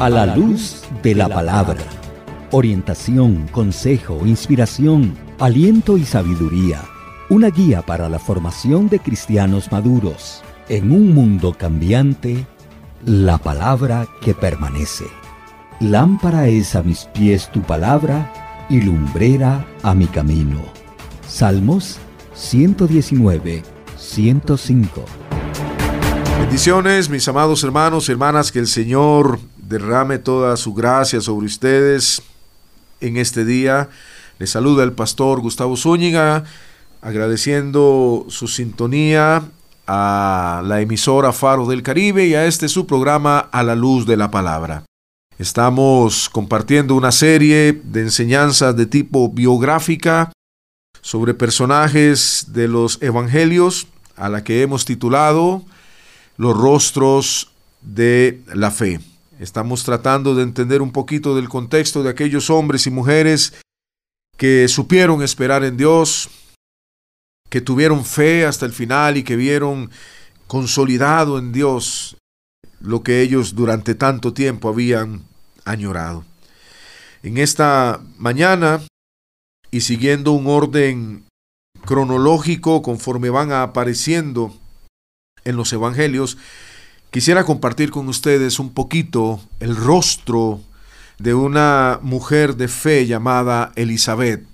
A la luz de la palabra. Orientación, consejo, inspiración, aliento y sabiduría. Una guía para la formación de cristianos maduros. En un mundo cambiante, la palabra que permanece. Lámpara es a mis pies tu palabra y lumbrera a mi camino. Salmos 119, 105. Bendiciones, mis amados hermanos y hermanas, que el Señor derrame toda su gracia sobre ustedes en este día. Les saluda el pastor Gustavo Zúñiga, agradeciendo su sintonía a la emisora Faro del Caribe y a este su programa A la Luz de la Palabra. Estamos compartiendo una serie de enseñanzas de tipo biográfica sobre personajes de los evangelios a la que hemos titulado Los rostros de la fe. Estamos tratando de entender un poquito del contexto de aquellos hombres y mujeres que supieron esperar en Dios, que tuvieron fe hasta el final y que vieron consolidado en Dios lo que ellos durante tanto tiempo habían añorado. En esta mañana, y siguiendo un orden cronológico conforme van apareciendo en los evangelios, Quisiera compartir con ustedes un poquito el rostro de una mujer de fe llamada Elizabeth.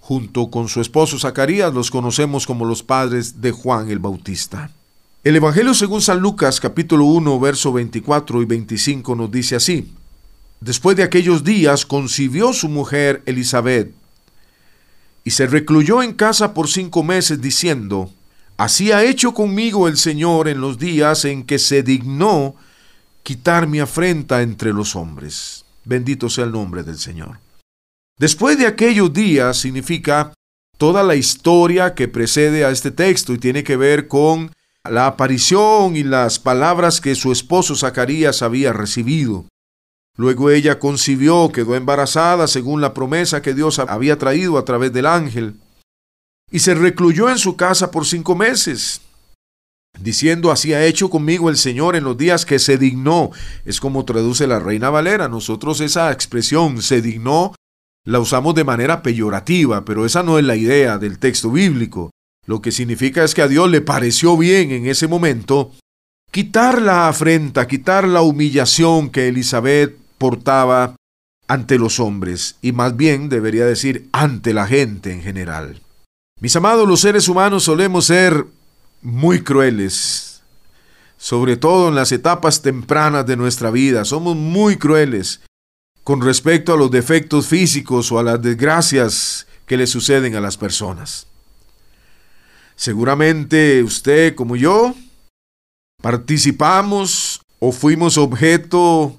Junto con su esposo Zacarías los conocemos como los padres de Juan el Bautista. El Evangelio según San Lucas capítulo 1 verso 24 y 25 nos dice así. Después de aquellos días concibió su mujer Elizabeth y se recluyó en casa por cinco meses diciendo, Así ha hecho conmigo el Señor en los días en que se dignó quitar mi afrenta entre los hombres. Bendito sea el nombre del Señor. Después de aquellos días significa toda la historia que precede a este texto y tiene que ver con la aparición y las palabras que su esposo Zacarías había recibido. Luego ella concibió, quedó embarazada según la promesa que Dios había traído a través del ángel y se recluyó en su casa por cinco meses, diciendo, así ha hecho conmigo el Señor en los días que se dignó. Es como traduce la Reina Valera. Nosotros esa expresión se dignó la usamos de manera peyorativa, pero esa no es la idea del texto bíblico. Lo que significa es que a Dios le pareció bien en ese momento quitar la afrenta, quitar la humillación que Elizabeth portaba ante los hombres, y más bien debería decir ante la gente en general. Mis amados, los seres humanos solemos ser muy crueles, sobre todo en las etapas tempranas de nuestra vida. Somos muy crueles con respecto a los defectos físicos o a las desgracias que le suceden a las personas. Seguramente usted como yo participamos o fuimos objeto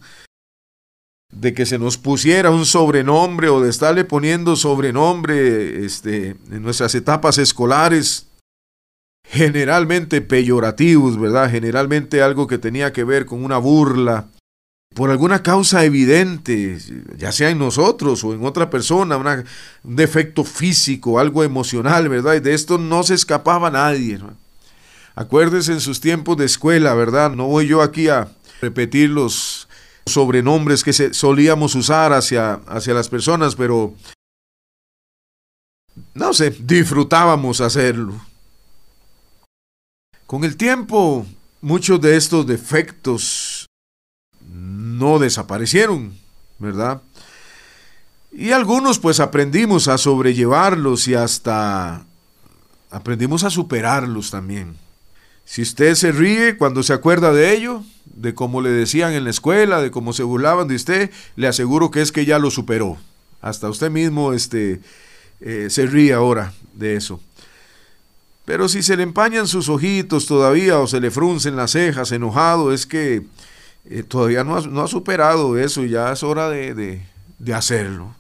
de que se nos pusiera un sobrenombre o de estarle poniendo sobrenombre este, en nuestras etapas escolares, generalmente peyorativos, ¿verdad? Generalmente algo que tenía que ver con una burla, por alguna causa evidente, ya sea en nosotros o en otra persona, un defecto físico, algo emocional, ¿verdad? Y de esto no se escapaba nadie. ¿no? Acuérdese en sus tiempos de escuela, ¿verdad? No voy yo aquí a repetir los sobrenombres que solíamos usar hacia, hacia las personas, pero no sé, disfrutábamos hacerlo. Con el tiempo, muchos de estos defectos no desaparecieron, ¿verdad? Y algunos pues aprendimos a sobrellevarlos y hasta aprendimos a superarlos también. Si usted se ríe cuando se acuerda de ello, de cómo le decían en la escuela, de cómo se burlaban de usted, le aseguro que es que ya lo superó. Hasta usted mismo este, eh, se ríe ahora de eso. Pero si se le empañan sus ojitos todavía o se le fruncen las cejas enojado, es que eh, todavía no ha, superado eso y ya es hora de, de, de hacerlo.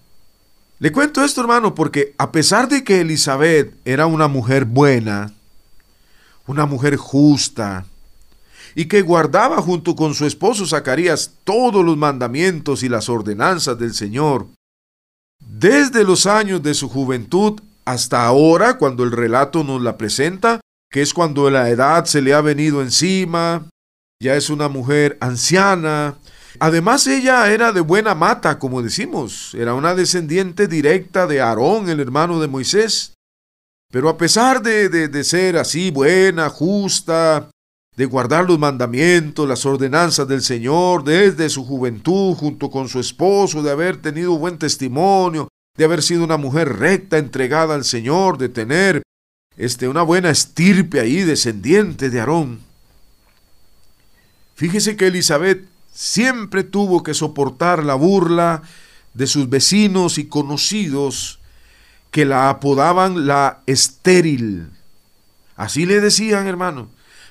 Le cuento esto, hermano, porque a pesar de que Elizabeth era una mujer buena, una mujer justa, y que guardaba junto con su esposo Zacarías todos los mandamientos y las ordenanzas del Señor. Desde los años de su juventud hasta ahora, cuando el relato nos la presenta, que es cuando la edad se le ha venido encima, ya es una mujer anciana, Además ella era de buena mata, como decimos, era una descendiente directa de Aarón, el hermano de Moisés. Pero a pesar de, de, ser así buena, justa, de guardar los mandamientos, las ordenanzas del Señor desde su juventud junto con su esposo, de haber tenido buen testimonio, de haber sido una mujer recta, entregada al Señor, de tener este, una buena estirpe ahí, descendiente de Aarón. Fíjese que Elizabeth siempre tuvo que soportar la burla de sus vecinos y conocidos que la apodaban la estéril. Así le decían, hermano,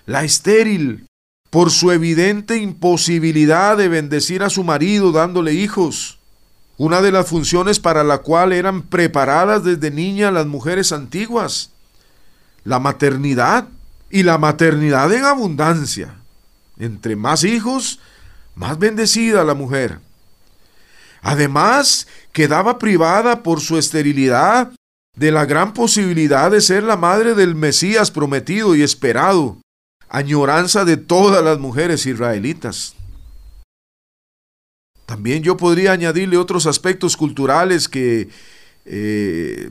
la estéril, por su evidente imposibilidad de bendecir a su marido dándole hijos, una de las funciones para la cual eran preparadas desde niña las mujeres antiguas, la maternidad y la maternidad en abundancia. Entre más hijos, más bendecida la mujer. Además, quedaba privada por su esterilidad de la gran posibilidad de ser la madre del Mesías prometido y esperado, añoranza de todas las mujeres israelitas. También yo podría añadirle otros aspectos culturales que, eh,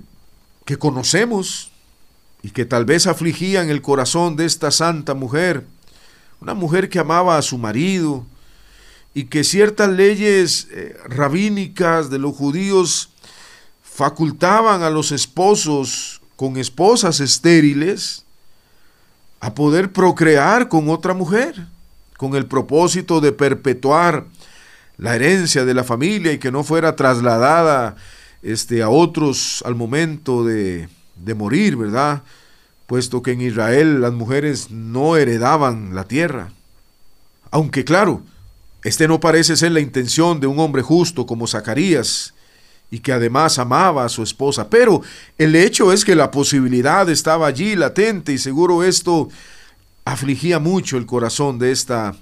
que conocemos y que tal vez afligían el corazón de esta santa mujer, una mujer que amaba a su marido, y que ciertas leyes eh, rabínicas de los judíos facultaban a los esposos con esposas estériles a poder procrear con otra mujer, con el propósito de perpetuar la herencia de la familia y que no fuera trasladada este, a otros al momento de, de morir, ¿verdad? Puesto que en Israel las mujeres no heredaban la tierra. Aunque claro, este no parece ser la intención de un hombre justo como Zacarías, y que además amaba a su esposa, pero el hecho es que la posibilidad estaba allí latente y seguro esto afligía mucho el corazón de esta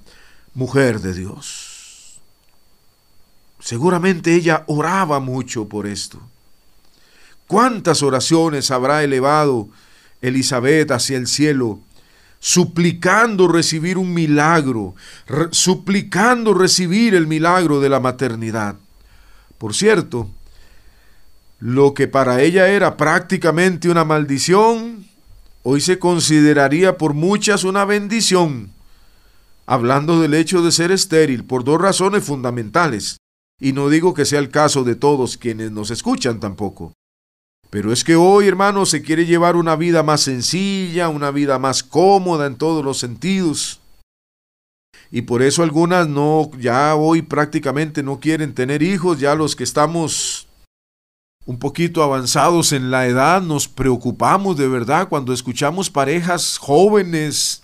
mujer de Dios. Seguramente ella oraba mucho por esto. ¿Cuántas oraciones habrá elevado Elizabeth hacia el cielo suplicando recibir un milagro, suplicando recibir el milagro de la maternidad. Por cierto, lo que para ella era prácticamente una maldición, hoy se consideraría por muchas una bendición, hablando del hecho de ser estéril por dos razones fundamentales, y no digo que sea el caso de todos quienes nos escuchan tampoco. Pero es que hoy, hermano, se quiere llevar una vida más sencilla, una vida más cómoda en todos los sentidos. Y por eso algunas no, ya hoy prácticamente no quieren tener hijos, ya los que estamos un poquito avanzados en la edad nos preocupamos de verdad cuando escuchamos parejas jóvenes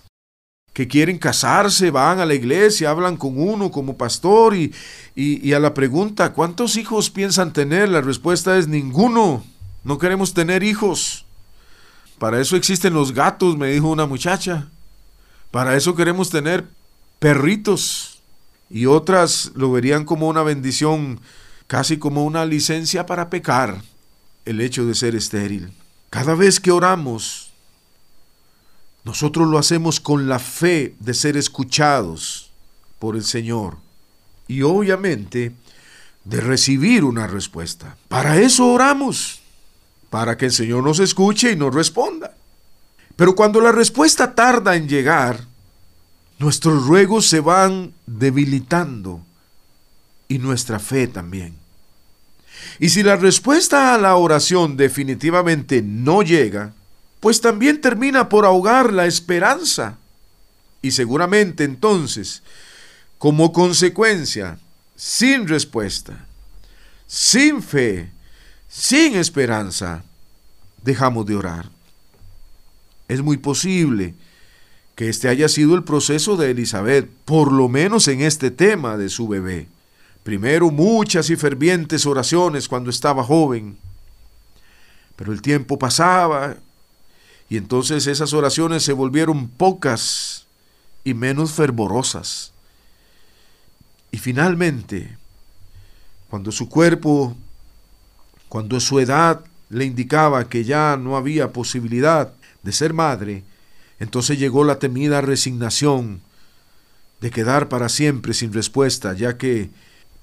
que quieren casarse, van a la iglesia, hablan con uno como pastor y, y, y a la pregunta, ¿cuántos hijos piensan tener? La respuesta es ninguno. No queremos tener hijos. Para eso existen los gatos, me dijo una muchacha. Para eso queremos tener perritos. Y otras lo verían como una bendición, casi como una licencia para pecar, el hecho de ser estéril. Cada vez que oramos, nosotros lo hacemos con la fe de ser escuchados por el Señor. Y obviamente de recibir una respuesta. Para eso oramos para que el Señor nos escuche y nos responda. Pero cuando la respuesta tarda en llegar, nuestros ruegos se van debilitando y nuestra fe también. Y si la respuesta a la oración definitivamente no llega, pues también termina por ahogar la esperanza. Y seguramente entonces, como consecuencia, sin respuesta, sin fe, sin esperanza, dejamos de orar. Es muy posible que este haya sido el proceso de Elizabeth, por lo menos en este tema de su bebé. Primero muchas y fervientes oraciones cuando estaba joven, pero el tiempo pasaba y entonces esas oraciones se volvieron pocas y menos fervorosas. Y finalmente, cuando su cuerpo cuando su edad le indicaba que ya no había posibilidad de ser madre, entonces llegó la temida resignación de quedar para siempre sin respuesta, ya que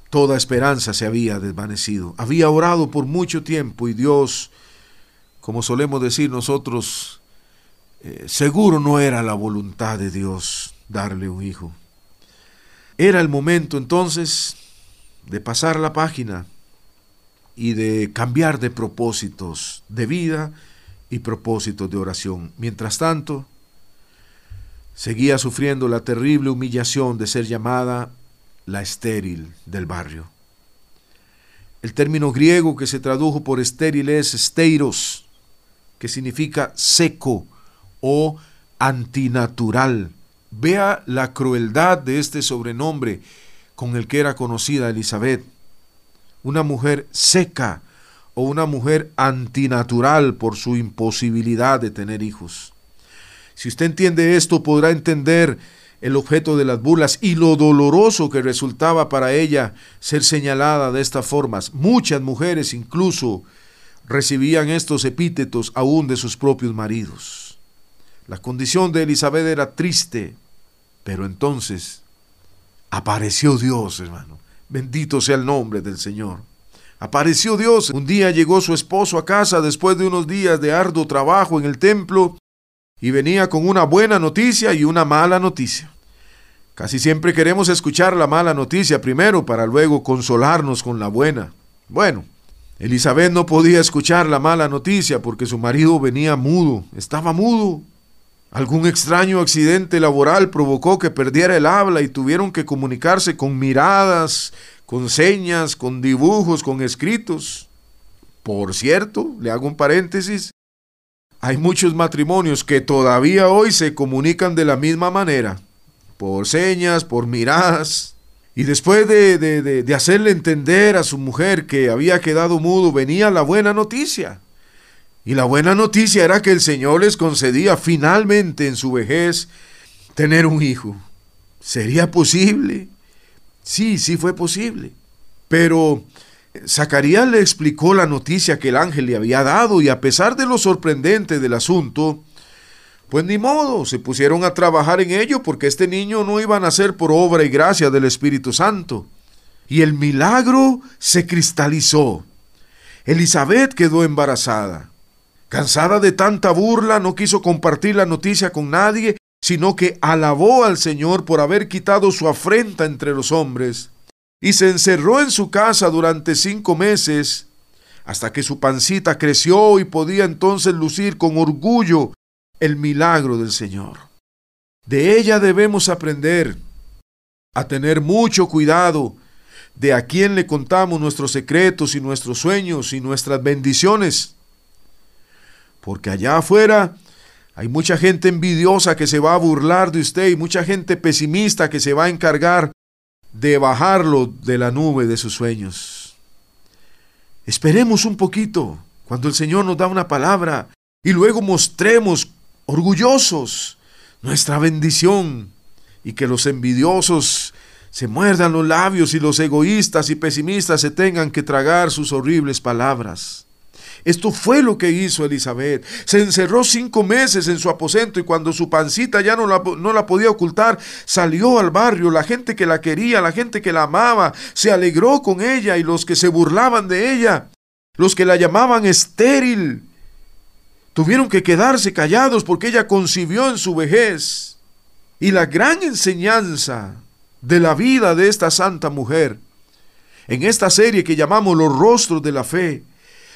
toda esperanza se había desvanecido. Había orado por mucho tiempo y Dios, como solemos decir nosotros, eh, seguro no era la voluntad de Dios darle un hijo. Era el momento entonces de pasar la página y de cambiar de propósitos de vida y propósitos de oración. Mientras tanto, seguía sufriendo la terrible humillación de ser llamada la estéril del barrio. El término griego que se tradujo por estéril es steiros, que significa seco o antinatural. Vea la crueldad de este sobrenombre con el que era conocida Elizabeth. Una mujer seca o una mujer antinatural por su imposibilidad de tener hijos. Si usted entiende esto, podrá entender el objeto de las burlas y lo doloroso que resultaba para ella ser señalada de estas formas. Muchas mujeres incluso recibían estos epítetos aún de sus propios maridos. La condición de Elizabeth era triste, pero entonces apareció Dios, hermano. Bendito sea el nombre del Señor. Apareció Dios. Un día llegó su esposo a casa después de unos días de arduo trabajo en el templo y venía con una buena noticia y una mala noticia. Casi siempre queremos escuchar la mala noticia primero para luego consolarnos con la buena. Bueno, Elizabeth no podía escuchar la mala noticia porque su marido venía mudo, estaba mudo. Algún extraño accidente laboral provocó que perdiera el habla y tuvieron que comunicarse con miradas, con señas, con dibujos, con escritos. Por cierto, le hago un paréntesis, hay muchos matrimonios que todavía hoy se comunican de la misma manera, por señas, por miradas. Y después de, de, hacerle entender a su mujer que había quedado mudo, venía la buena noticia. Y la buena noticia era que el Señor les concedía finalmente en su vejez tener un hijo. ¿Sería posible? Sí, sí fue posible. Pero Zacarías le explicó la noticia que el ángel le había dado y a pesar de lo sorprendente del asunto, pues ni modo, se pusieron a trabajar en ello porque este niño no iba a nacer por obra y gracia del Espíritu Santo. Y el milagro se cristalizó. Elizabeth quedó embarazada. Cansada de tanta burla, no quiso compartir la noticia con nadie, sino que alabó al Señor por haber quitado su afrenta entre los hombres y se encerró en su casa durante cinco meses, hasta que su pancita creció y podía entonces lucir con orgullo el milagro del Señor. De ella debemos aprender a tener mucho cuidado de a quién le contamos nuestros secretos y nuestros sueños y nuestras bendiciones. Porque allá afuera hay mucha gente envidiosa que se va a burlar de usted y mucha gente pesimista que se va a encargar de bajarlo de la nube de sus sueños. Esperemos un poquito cuando el Señor nos da una palabra y luego mostremos orgullosos nuestra bendición y que los envidiosos se muerdan los labios y los egoístas y pesimistas se tengan que tragar sus horribles palabras. Esto fue lo que hizo Elizabeth. Se encerró cinco meses en su aposento y cuando su pancita ya no la, no la podía ocultar, salió al barrio. La gente que la quería, la gente que la amaba, se alegró con ella y los que se burlaban de ella, los que la llamaban estéril, tuvieron que quedarse callados porque ella concibió en su vejez. Y la gran enseñanza de la vida de esta santa mujer, en esta serie que llamamos Los Rostros de la Fe,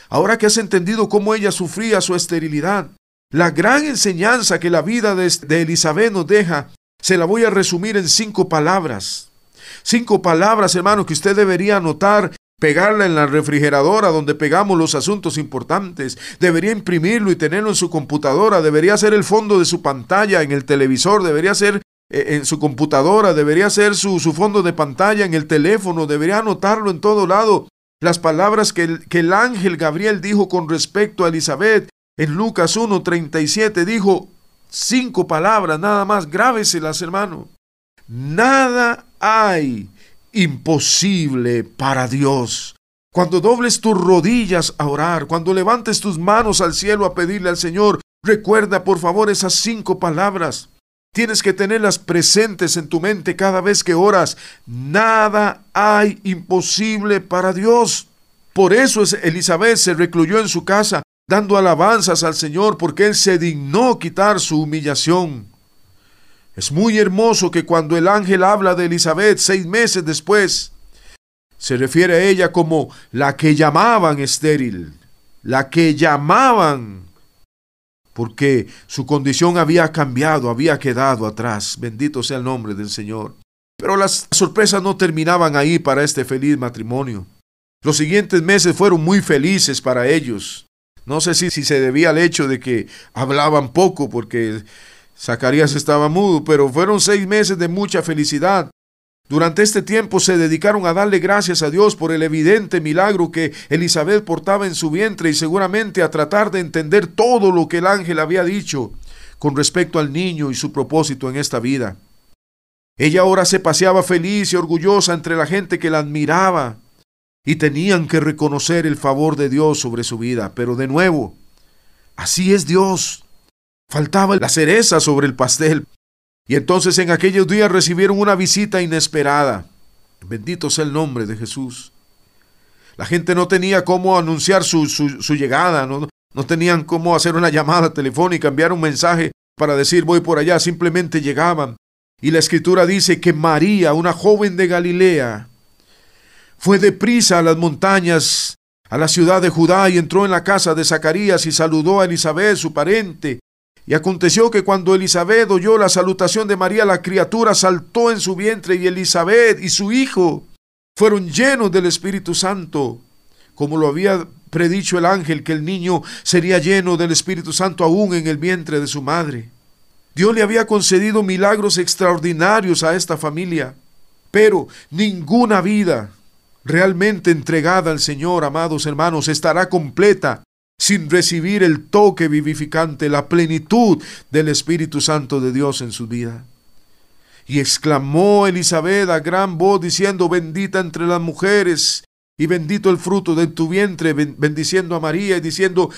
Ahora que has entendido cómo ella sufría su esterilidad, la gran enseñanza que la vida de, Elizabeth nos deja, se la voy a resumir en cinco palabras. Cinco palabras, hermano, que usted debería anotar, pegarla en la refrigeradora donde pegamos los asuntos importantes. Debería imprimirlo y tenerlo en su computadora. Debería ser el fondo de su pantalla en el televisor. Debería ser eh, en su computadora. Debería ser su, su fondo de pantalla en el teléfono. Debería anotarlo en todo lado. Las palabras que el, ángel Gabriel dijo con respecto a Elizabeth en Lucas 1.37 dijo cinco palabras nada más, grábeselas hermano. Nada hay imposible para Dios. Cuando dobles tus rodillas a orar, cuando levantes tus manos al cielo a pedirle al Señor, recuerda por favor esas cinco palabras. Tienes que tenerlas presentes en tu mente cada vez que oras. Nada hay imposible para Dios. Por eso Elizabeth se recluyó en su casa, dando alabanzas al Señor, porque Él se dignó quitar su humillación. Es muy hermoso que cuando el ángel habla de Elizabeth seis meses después, se refiere a ella como la que llamaban estéril, la que llamaban porque su condición había cambiado, había quedado atrás. Bendito sea el nombre del Señor. Pero las sorpresas no terminaban ahí para este feliz matrimonio. Los siguientes meses fueron muy felices para ellos. No sé si, si se debía al hecho de que hablaban poco porque Zacarías estaba mudo, pero fueron seis meses de mucha felicidad. Durante este tiempo se dedicaron a darle gracias a Dios por el evidente milagro que Elizabeth portaba en su vientre y seguramente a tratar de entender todo lo que el ángel había dicho con respecto al niño y su propósito en esta vida. Ella ahora se paseaba feliz y orgullosa entre la gente que la admiraba y tenían que reconocer el favor de Dios sobre su vida. Pero de nuevo, así es Dios. Faltaba la cereza sobre el pastel. Y entonces en aquellos días recibieron una visita inesperada. Bendito sea el nombre de Jesús. La gente no tenía cómo anunciar su, llegada, no, no tenían cómo hacer una llamada telefónica, enviar un mensaje para decir voy por allá, simplemente llegaban. Y la escritura dice que María, una joven de Galilea, fue deprisa a las montañas, a la ciudad de Judá, y entró en la casa de Zacarías y saludó a Elizabeth, su parente. Y aconteció que cuando Elizabeth oyó la salutación de María, la criatura saltó en su vientre y Elizabeth y su hijo fueron llenos del Espíritu Santo, como lo había predicho el ángel que el niño sería lleno del Espíritu Santo aún en el vientre de su madre. Dios le había concedido milagros extraordinarios a esta familia, pero ninguna vida realmente entregada al Señor, amados hermanos, estará completa sin recibir el toque vivificante, la plenitud del Espíritu Santo de Dios en su vida. Y exclamó Elizabeth a gran voz diciendo, bendita entre las mujeres y bendito el fruto de tu vientre, bendiciendo a María y diciendo,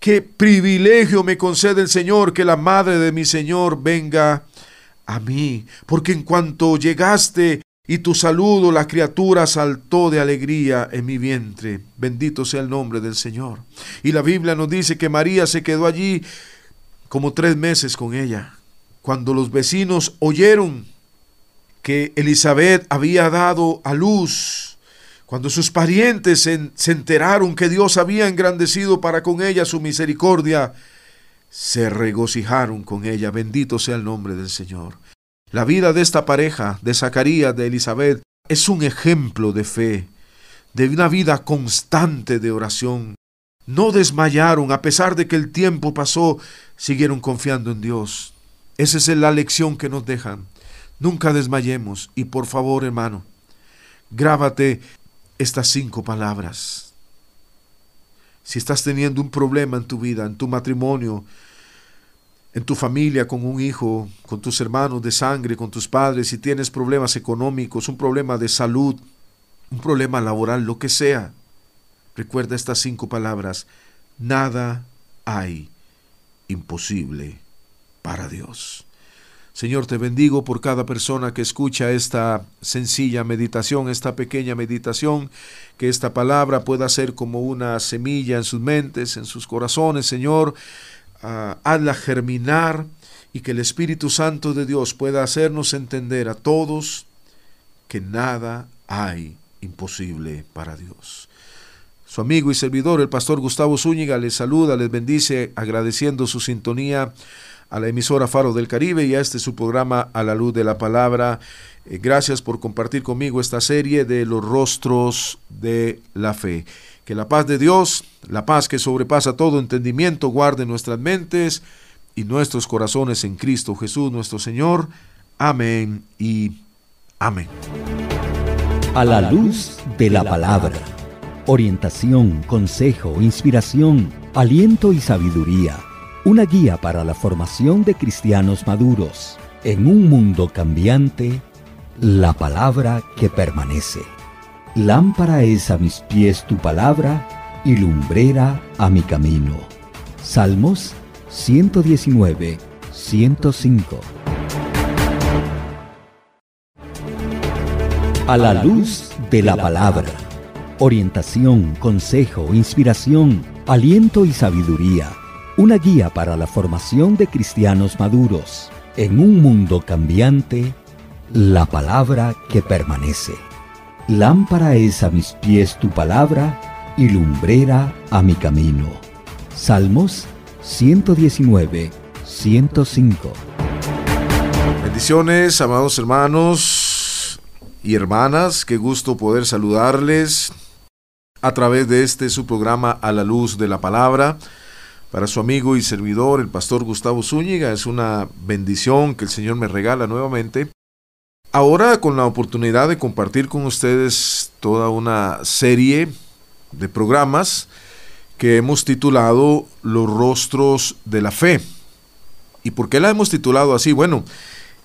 qué privilegio me concede el Señor que la madre de mi Señor venga a mí, porque en cuanto llegaste y tu saludo la criatura saltó de alegría en mi vientre. Bendito sea el nombre del Señor. Y la Biblia nos dice que María se quedó allí como tres meses con ella. Cuando los vecinos oyeron que Elizabeth había dado a luz, cuando sus parientes se, se enteraron que Dios había engrandecido para con ella su misericordia, se regocijaron con ella. Bendito sea el nombre del Señor. La vida de esta pareja, de Zacarías, de Elizabeth, es un ejemplo de fe, de una vida constante de oración. No desmayaron, a pesar de que el tiempo pasó, siguieron confiando en Dios. Esa es la lección que nos dejan. Nunca desmayemos y por favor, hermano, grábate estas cinco palabras. Si estás teniendo un problema en tu vida, en tu matrimonio, en tu familia, con un hijo, con tus hermanos de sangre, con tus padres, si tienes problemas económicos, un problema de salud, un problema laboral, lo que sea. Recuerda estas cinco palabras. Nada hay imposible para Dios. Señor, te bendigo por cada persona que escucha esta sencilla meditación, esta pequeña meditación, que esta palabra pueda ser como una semilla en sus mentes, en sus corazones, Señor hazla germinar y que el Espíritu Santo de Dios pueda hacernos entender a todos que nada hay imposible para Dios. Su amigo y servidor, el pastor Gustavo Zúñiga, les saluda, les bendice, agradeciendo su sintonía a la emisora Faro del Caribe y a este su programa A la Luz de la Palabra. Eh, gracias por compartir conmigo esta serie de los rostros de la fe. Que la paz de Dios, la paz que sobrepasa todo entendimiento, guarde nuestras mentes y nuestros corazones en Cristo Jesús nuestro Señor. Amén y amén. A la luz de la palabra. Orientación, consejo, inspiración, aliento y sabiduría. Una guía para la formación de cristianos maduros. En un mundo cambiante, la palabra que permanece. Lámpara es a mis pies tu palabra y lumbrera a mi camino. Salmos 119, 105. A la luz de la palabra. Orientación, consejo, inspiración, aliento y sabiduría. Una guía para la formación de cristianos maduros. En un mundo cambiante, la palabra que permanece. Lámpara es a mis pies tu palabra y lumbrera a mi camino. Salmos 119, 105. Bendiciones, amados hermanos y hermanas, qué gusto poder saludarles a través de este su programa A la Luz de la Palabra. Para su amigo y servidor, el pastor Gustavo Zúñiga, es una bendición que el Señor me regala nuevamente. Ahora con la oportunidad de compartir con ustedes toda una serie de programas que hemos titulado Los rostros de la fe. ¿Y por qué la hemos titulado así? Bueno,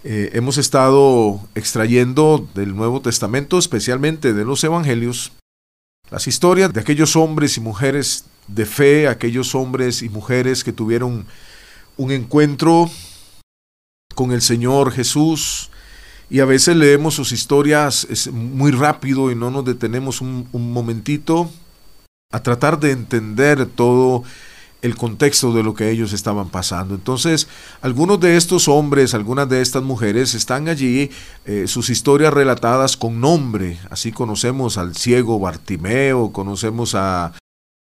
eh, hemos estado extrayendo del Nuevo Testamento, especialmente de los Evangelios, las historias de aquellos hombres y mujeres de fe, aquellos hombres y mujeres que tuvieron un encuentro con el Señor Jesús. Y a veces leemos sus historias muy rápido y no nos detenemos un, momentito a tratar de entender todo el contexto de lo que ellos estaban pasando. Entonces, algunos de estos hombres, algunas de estas mujeres están allí, eh, sus historias relatadas con nombre. Así conocemos al ciego Bartimeo, conocemos a,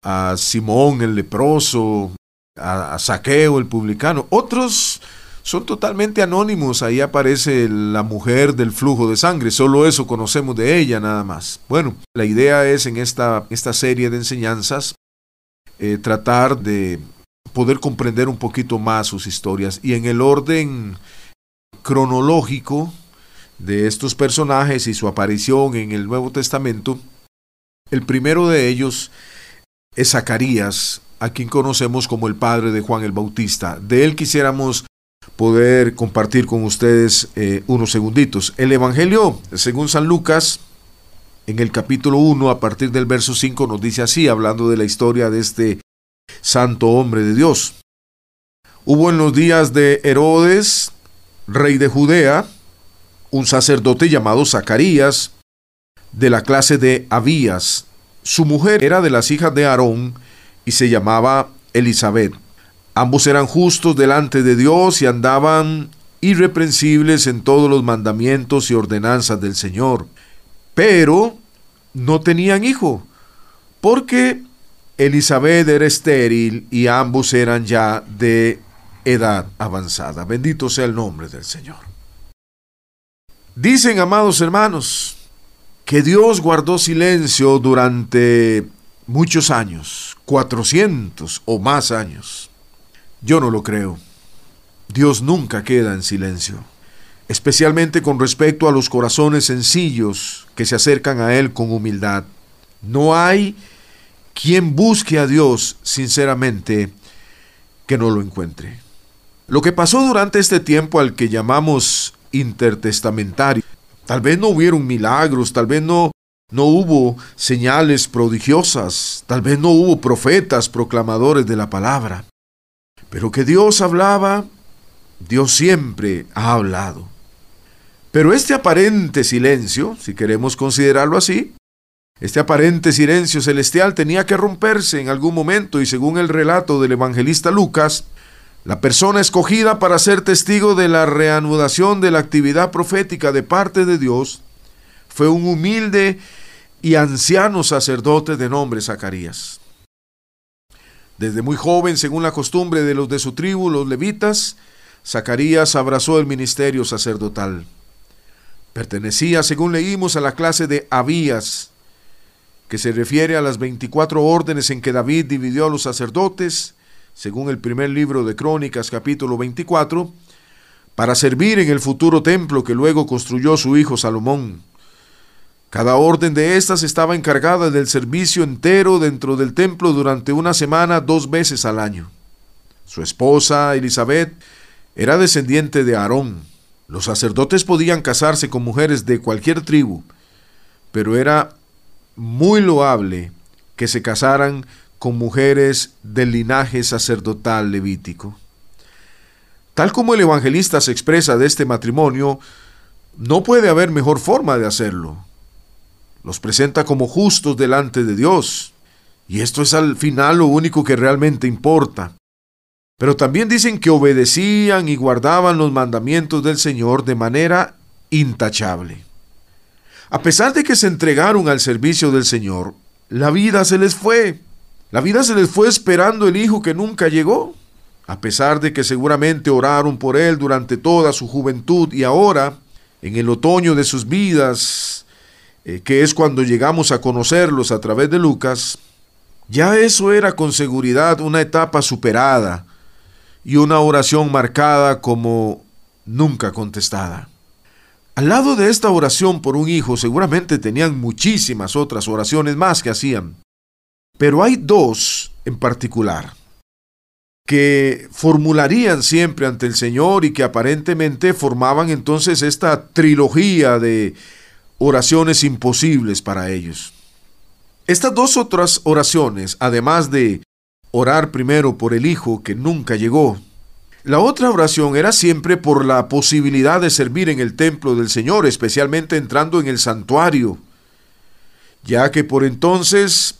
a Simón el leproso, a Saqueo el publicano. Otros son totalmente anónimos. Ahí aparece la mujer del flujo de sangre. Solo eso conocemos de ella nada más. Bueno, la idea es en esta, esta serie de enseñanzas eh, tratar de poder comprender un poquito más sus historias. Y en el orden cronológico de estos personajes y su aparición en el Nuevo Testamento, el primero de ellos es Zacarías, a quien conocemos como el padre de Juan el Bautista. De él quisiéramos poder compartir con ustedes eh, unos segunditos. El Evangelio, según San Lucas, en el capítulo 1, a partir del verso 5, nos dice así, hablando de la historia de este santo hombre de Dios. Hubo en los días de Herodes, rey de Judea, un sacerdote llamado Zacarías, de la clase de Abías. Su mujer era de las hijas de Aarón y se llamaba Elizabeth. Ambos eran justos delante de Dios y andaban irreprensibles en todos los mandamientos y ordenanzas del Señor pero no tenían hijo, porque Elizabeth era estéril y ambos eran ya de edad avanzada. Bendito sea el nombre del Señor. Dicen, amados hermanos, que Dios guardó silencio durante muchos años, 400 o más años. Yo no lo creo. Dios nunca queda en silencio especialmente con respecto a los corazones sencillos que se acercan a Él con humildad. No hay quien busque a Dios sinceramente que no lo encuentre. Lo que pasó durante este tiempo al que llamamos intertestamentario, tal vez no hubieron milagros, tal vez no, no hubo señales prodigiosas, tal vez no hubo profetas proclamadores de la palabra, pero que Dios hablaba, Dios siempre ha hablado. Pero este aparente silencio, si queremos considerarlo así, este aparente silencio celestial tenía que romperse en algún momento y según el relato del evangelista Lucas, la persona escogida para ser testigo de la reanudación de la actividad profética de parte de Dios fue un humilde y anciano sacerdote de nombre Zacarías. Desde muy joven, según la costumbre de los de su tribu, los levitas, Zacarías abrazó el ministerio sacerdotal. Pertenecía, según leímos, a la clase de Abías, que se refiere a las 24 órdenes en que David dividió a los sacerdotes, según el primer libro de Crónicas capítulo 24, para servir en el futuro templo que luego construyó su hijo Salomón. Cada orden de estas estaba encargada del servicio entero dentro del templo durante una semana dos veces al año. Su esposa, Elizabeth, era descendiente de Aarón. Los sacerdotes podían casarse con mujeres de cualquier tribu, pero era muy loable que se casaran con mujeres del linaje sacerdotal levítico. Tal como el evangelista se expresa de este matrimonio, no puede haber mejor forma de hacerlo. Los presenta como justos delante de Dios. Y esto es al final lo único que realmente importa. Pero también dicen que obedecían y guardaban los mandamientos del Señor de manera intachable. A pesar de que se entregaron al servicio del Señor, la vida se les fue. La vida se les fue esperando el hijo que nunca llegó. A pesar de que seguramente oraron por él durante toda su juventud y ahora, en el otoño de sus vidas, eh, que es cuando llegamos a conocerlos a través de Lucas, ya eso era con seguridad una etapa superada y una oración marcada como nunca contestada. Al lado de esta oración por un hijo seguramente tenían muchísimas otras oraciones más que hacían, pero hay dos en particular que formularían siempre ante el Señor y que aparentemente formaban entonces esta trilogía de oraciones imposibles para ellos. Estas dos otras oraciones, además de orar primero por el Hijo que nunca llegó, la otra oración era siempre por la posibilidad de servir en el templo del Señor, especialmente entrando en el santuario, ya que por entonces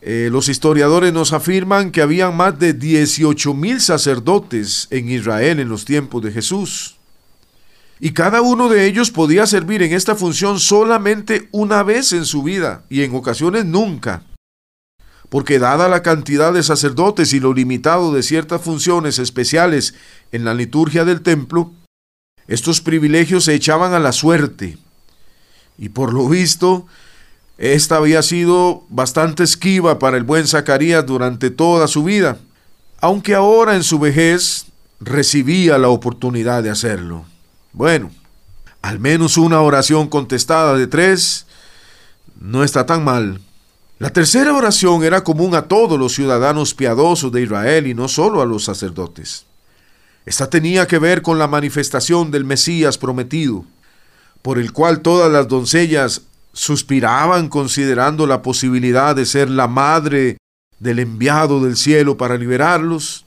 eh, los historiadores nos afirman que habían más de 18 mil sacerdotes en Israel en los tiempos de Jesús. Y cada uno de ellos podía servir en esta función solamente una vez en su vida y en ocasiones nunca porque dada la cantidad de sacerdotes y lo limitado de ciertas funciones especiales en la liturgia del templo, estos privilegios se echaban a la suerte. Y por lo visto, esta había sido bastante esquiva para el buen Zacarías durante toda su vida, aunque ahora en su vejez recibía la oportunidad de hacerlo. Bueno, al menos una oración contestada de tres no está tan mal. La tercera oración era común a todos los ciudadanos piadosos de Israel y no solo a los sacerdotes. Esta tenía que ver con la manifestación del Mesías prometido, por el cual todas las doncellas suspiraban considerando la posibilidad de ser la madre del enviado del cielo para liberarlos.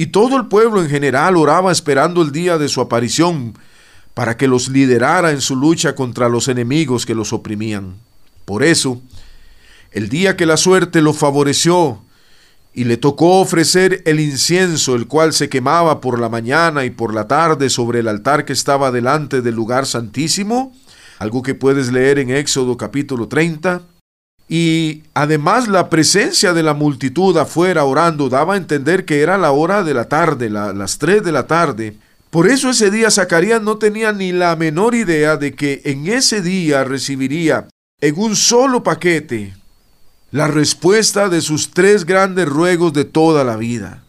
Y todo el pueblo en general oraba esperando el día de su aparición para que los liderara en su lucha contra los enemigos que los oprimían. Por eso, el día que la suerte lo favoreció y le tocó ofrecer el incienso, el cual se quemaba por la mañana y por la tarde sobre el altar que estaba delante del lugar santísimo, algo que puedes leer en Éxodo capítulo 30, y además la presencia de la multitud afuera orando daba a entender que era la hora de la tarde, las tres de la tarde. Por eso ese día Zacarías no tenía ni la menor idea de que en ese día recibiría en un solo paquete la respuesta de sus tres grandes ruegos de toda la vida.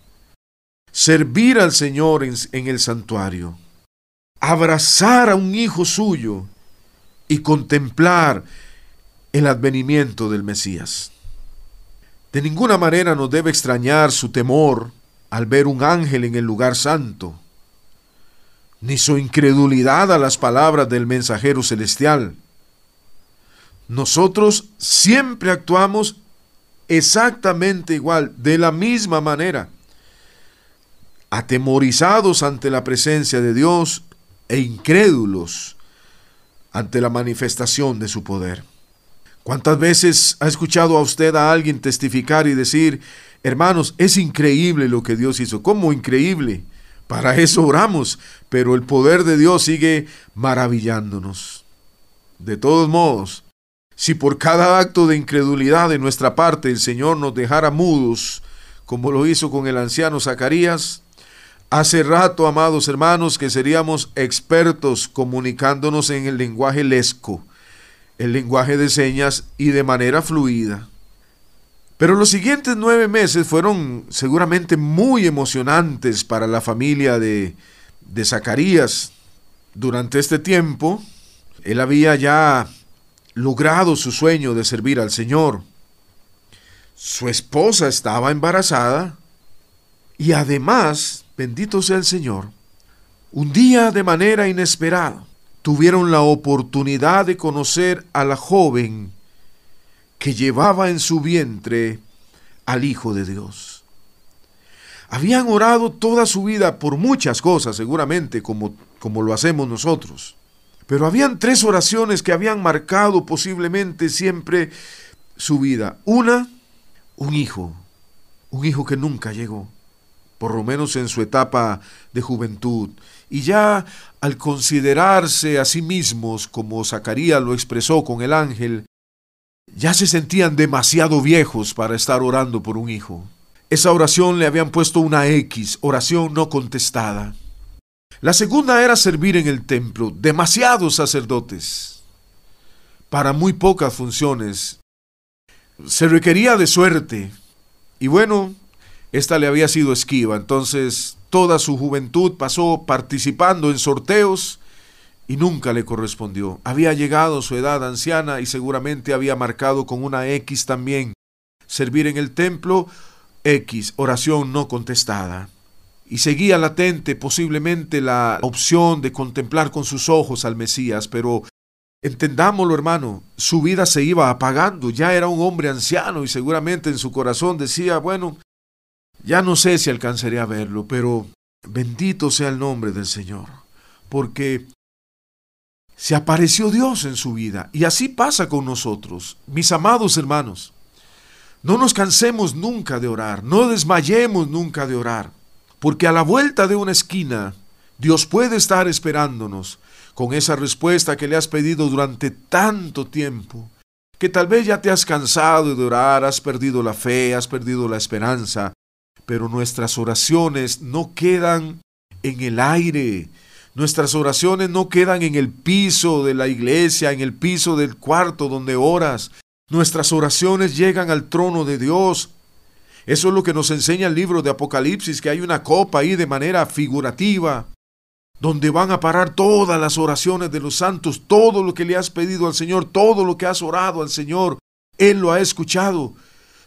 Servir al Señor en, el santuario, abrazar a un hijo suyo y contemplar el advenimiento del Mesías. De ninguna manera nos debe extrañar su temor al ver un ángel en el lugar santo, ni su incredulidad a las palabras del mensajero celestial nosotros siempre actuamos exactamente igual, de la misma manera, atemorizados ante la presencia de Dios e incrédulos ante la manifestación de su poder. ¿Cuántas veces ha escuchado a usted a alguien testificar y decir, hermanos, es increíble lo que Dios hizo? ¿Cómo increíble? Para eso oramos, pero el poder de Dios sigue maravillándonos. De todos modos, si por cada acto de incredulidad de nuestra parte el Señor nos dejara mudos, como lo hizo con el anciano Zacarías, hace rato, amados hermanos, que seríamos expertos comunicándonos en el lenguaje lesco, el lenguaje de señas y de manera fluida. Pero los siguientes nueve meses fueron seguramente muy emocionantes para la familia de, de Zacarías. Durante este tiempo, él había ya logrado su sueño de servir al Señor. Su esposa estaba embarazada y además, bendito sea el Señor, un día de manera inesperada tuvieron la oportunidad de conocer a la joven que llevaba en su vientre al Hijo de Dios. Habían orado toda su vida por muchas cosas, seguramente, como, como lo hacemos nosotros. Pero habían tres oraciones que habían marcado posiblemente siempre su vida. Una, un hijo, un hijo que nunca llegó, por lo menos en su etapa de juventud. Y ya al considerarse a sí mismos, como Zacarías lo expresó con el ángel, ya se sentían demasiado viejos para estar orando por un hijo. Esa oración le habían puesto una X, oración no contestada. La segunda era servir en el templo, demasiados sacerdotes, para muy pocas funciones. Se requería de suerte. Y bueno, esta le había sido esquiva, entonces toda su juventud pasó participando en sorteos y nunca le correspondió. Había llegado su edad anciana y seguramente había marcado con una X también. Servir en el templo, X, oración no contestada y seguía latente posiblemente la opción de contemplar con sus ojos al Mesías, pero entendámoslo hermano, su vida se iba apagando, ya era un hombre anciano y seguramente en su corazón decía, bueno, ya no sé si alcanzaré a verlo, pero bendito sea el nombre del Señor, porque se apareció Dios en su vida y así pasa con nosotros, mis amados hermanos. No nos cansemos nunca de orar, no desmayemos nunca de orar. Porque a la vuelta de una esquina, Dios puede estar esperándonos con esa respuesta que le has pedido durante tanto tiempo, que tal vez ya te has cansado de orar, has perdido la fe, has perdido la esperanza, pero nuestras oraciones no quedan en el aire, nuestras oraciones no quedan en el piso de la iglesia, en el piso del cuarto donde oras, nuestras oraciones llegan al trono de Dios. Eso es lo que nos enseña el libro de Apocalipsis, que hay una copa ahí de manera figurativa, donde van a parar todas las oraciones de los santos, todo lo que le has pedido al Señor, todo lo que has orado al Señor, Él lo ha escuchado.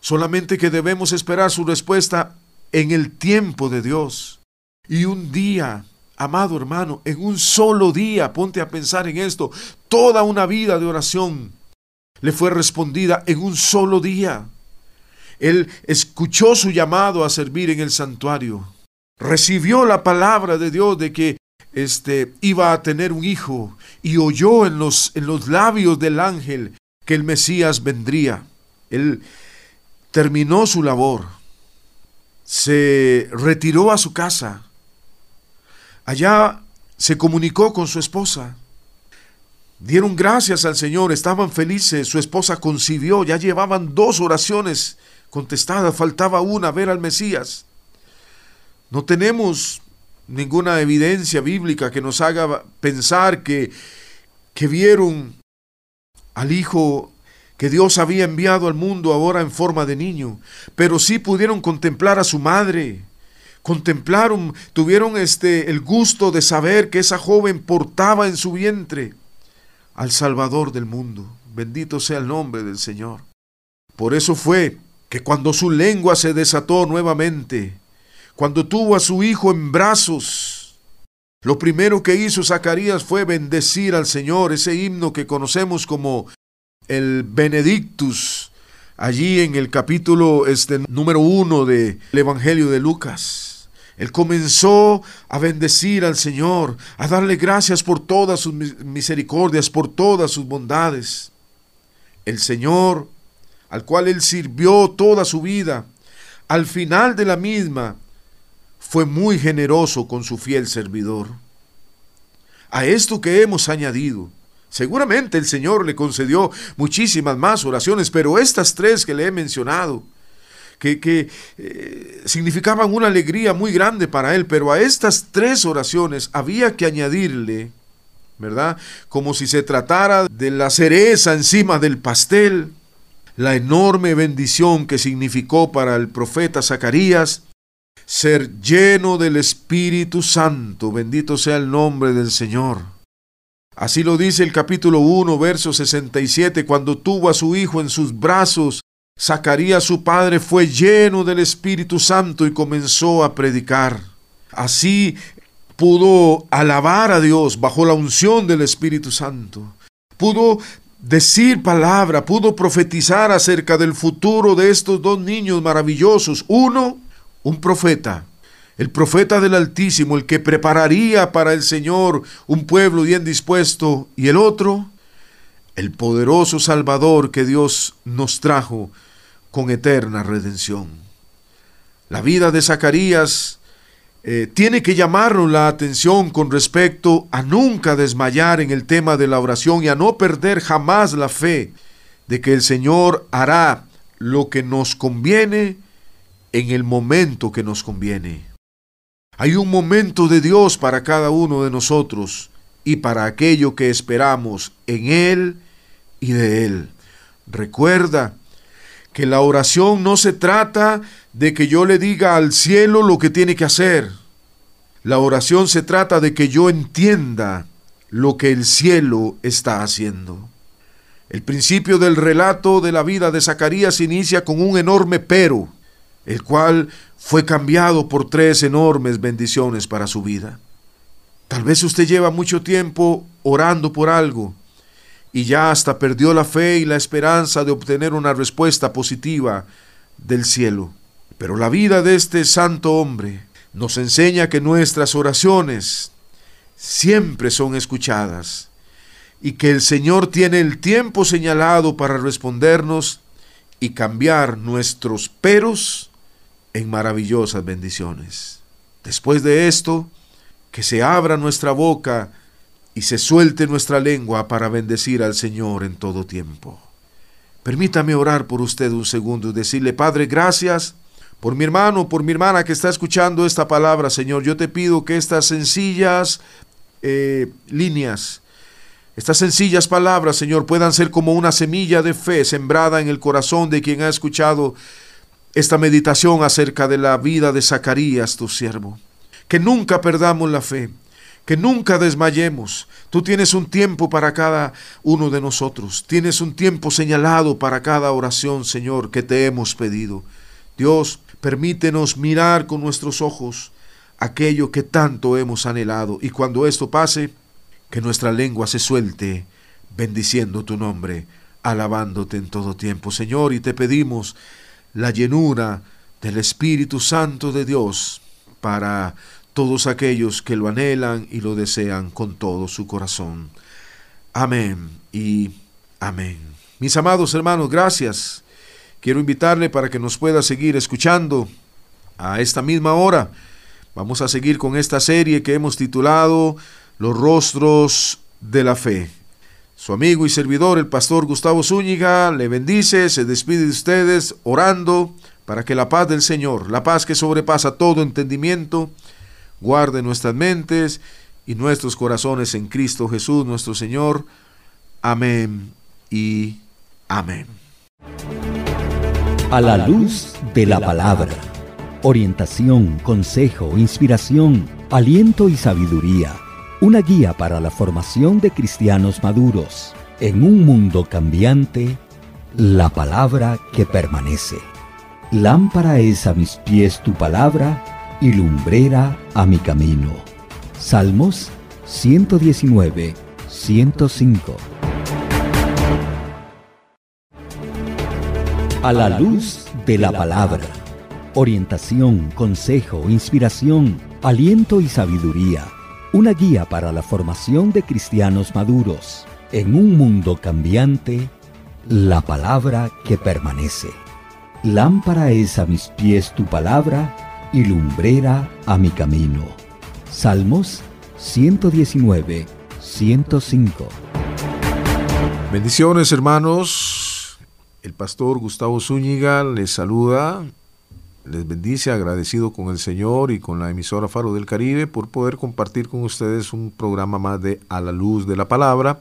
Solamente que debemos esperar su respuesta en el tiempo de Dios. Y un día, amado hermano, en un solo día, ponte a pensar en esto, toda una vida de oración le fue respondida en un solo día. Él escuchó su llamado a servir en el santuario. Recibió la palabra de Dios de que este iba a tener un hijo y oyó en los, en los labios del ángel que el Mesías vendría. Él terminó su labor, se retiró a su casa. Allá se comunicó con su esposa. Dieron gracias al Señor, estaban felices, su esposa concibió, ya llevaban dos oraciones contestada, faltaba una, ver al Mesías. No tenemos ninguna evidencia bíblica que nos haga pensar que, que vieron al Hijo que Dios había enviado al mundo ahora en forma de niño, pero sí pudieron contemplar a su madre, contemplaron, tuvieron este el gusto de saber que esa joven portaba en su vientre al Salvador del mundo. Bendito sea el nombre del Señor. Por eso fue que cuando su lengua se desató nuevamente, cuando tuvo a su hijo en brazos, lo primero que hizo Zacarías fue bendecir al Señor, ese himno que conocemos como el Benedictus, allí en el capítulo este, número uno del Evangelio de Lucas. Él comenzó a bendecir al Señor, a darle gracias por todas sus misericordias, por todas sus bondades. El Señor al cual él sirvió toda su vida, al final de la misma, fue muy generoso con su fiel servidor. A esto que hemos añadido, seguramente el Señor le concedió muchísimas más oraciones, pero estas tres que le he mencionado, que, eh, significaban una alegría muy grande para él, pero a estas tres oraciones había que añadirle, ¿verdad? Como si se tratara de la cereza encima del pastel, la enorme bendición que significó para el profeta Zacarías ser lleno del Espíritu Santo. Bendito sea el nombre del Señor. Así lo dice el capítulo 1, verso 67, cuando tuvo a su hijo en sus brazos, Zacarías su padre fue lleno del Espíritu Santo y comenzó a predicar. Así pudo alabar a Dios bajo la unción del Espíritu Santo. Pudo decir palabra, pudo profetizar acerca del futuro de estos dos niños maravillosos. Uno, un profeta, el profeta del Altísimo, el que prepararía para el Señor un pueblo bien dispuesto, y el otro, el poderoso Salvador que Dios nos trajo con eterna redención. La vida de Zacarías eh, tiene que llamarnos la atención con respecto a nunca desmayar en el tema de la oración y a no perder jamás la fe de que el Señor hará lo que nos conviene en el momento que nos conviene. Hay un momento de Dios para cada uno de nosotros y para aquello que esperamos en Él y de Él. Recuerda que la oración no se trata de que yo le diga al cielo lo que tiene que hacer. La oración se trata de que yo entienda lo que el cielo está haciendo. El principio del relato de la vida de Zacarías inicia con un enorme pero, el cual fue cambiado por tres enormes bendiciones para su vida. Tal vez usted lleva mucho tiempo orando por algo y ya hasta perdió la fe y la esperanza de obtener una respuesta positiva del cielo. Pero la vida de este santo hombre nos enseña que nuestras oraciones siempre son escuchadas y que el Señor tiene el tiempo señalado para respondernos y cambiar nuestros peros en maravillosas bendiciones. Después de esto, que se abra nuestra boca y se suelte nuestra lengua para bendecir al Señor en todo tiempo. Permítame orar por usted un segundo y decirle, Padre, gracias por mi hermano, por mi hermana que está escuchando esta palabra, Señor. Yo te pido que estas sencillas eh, líneas, estas sencillas palabras, Señor, puedan ser como una semilla de fe sembrada en el corazón de quien ha escuchado esta meditación acerca de la vida de Zacarías, tu siervo. Que nunca perdamos la fe, que nunca desmayemos. Tú tienes un tiempo para cada uno de nosotros. Tienes un tiempo señalado para cada oración, Señor, que te hemos pedido. Dios, permítenos mirar con nuestros ojos aquello que tanto hemos anhelado. Y cuando esto pase, que nuestra lengua se suelte bendiciendo tu nombre, alabándote en todo tiempo. Señor, y te pedimos la llenura del Espíritu Santo de Dios para todos aquellos que lo anhelan y lo desean con todo su corazón. Amén y amén. Mis amados hermanos, gracias. Quiero invitarle para que nos pueda seguir escuchando a esta misma hora. Vamos a seguir con esta serie que hemos titulado los rostros de la fe. Su amigo y servidor, el pastor Gustavo Zúñiga, le bendice, se despide de ustedes orando para que la paz del Señor, la paz que sobrepasa todo entendimiento, guarde nuestras mentes y nuestros corazones en Cristo Jesús nuestro Señor. Amén y amén. A la luz de la palabra. Orientación, consejo, inspiración, aliento y sabiduría una guía para la formación de cristianos maduros. En un mundo cambiante, la palabra que permanece. Lámpara es a mis pies tu palabra y lumbrera a mi camino. Salmos 119, 105. A la luz de la palabra. Orientación, consejo, inspiración, aliento y sabiduría una guía para la formación de cristianos maduros. En un mundo cambiante, la palabra que permanece. Lámpara es a mis pies tu palabra y lumbrera a mi camino. Salmos 119, 105. Bendiciones hermanos. El pastor Gustavo Zúñiga les saluda les bendice, agradecido con el Señor y con la emisora Faro del Caribe por poder compartir con ustedes un programa más de A la Luz de la Palabra.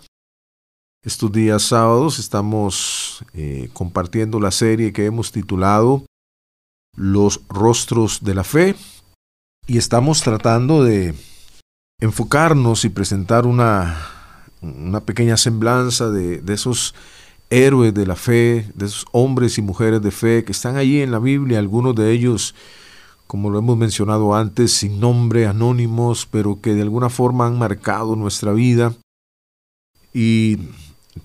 Estos días sábados estamos eh, compartiendo la serie que hemos titulado Los Rostros de la Fe y estamos tratando de enfocarnos y presentar una, una pequeña semblanza de, de esos héroes de la fe, de esos hombres y mujeres de fe que están allí en la Biblia, algunos de ellos, como lo hemos mencionado antes, sin nombre, anónimos, pero que de alguna forma han marcado nuestra vida y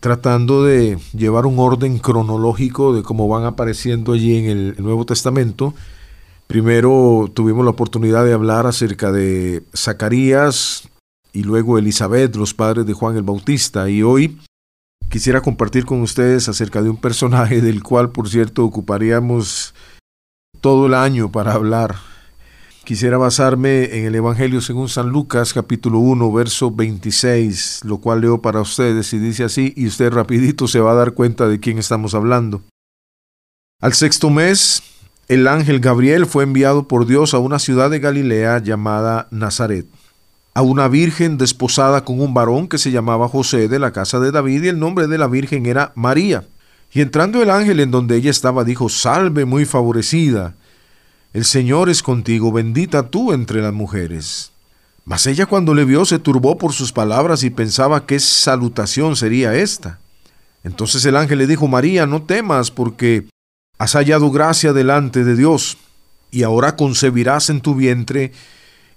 tratando de llevar un orden cronológico de cómo van apareciendo allí en el Nuevo Testamento, Primero tuvimos la oportunidad de hablar acerca de Zacarías y luego Elizabeth, los padres de Juan el Bautista. Y hoy quisiera compartir con ustedes acerca de un personaje del cual, por cierto, ocuparíamos todo el año para hablar. Quisiera basarme en el Evangelio según San Lucas capítulo 1 verso 26, lo cual leo para ustedes y dice así, y usted rapidito se va a dar cuenta de quién estamos hablando. Al sexto mes, el ángel Gabriel fue enviado por Dios a una ciudad de Galilea llamada Nazaret, a una virgen desposada con un varón que se llamaba José de la casa de David y el nombre de la virgen era María. Y entrando el ángel en donde ella estaba, dijo, Salve muy favorecida, el Señor es contigo, bendita tú entre las mujeres. Mas ella cuando le vio se turbó por sus palabras y pensaba qué salutación sería esta. Entonces el ángel le dijo, María, no temas, porque Has hallado gracia delante de Dios, y ahora concebirás en tu vientre,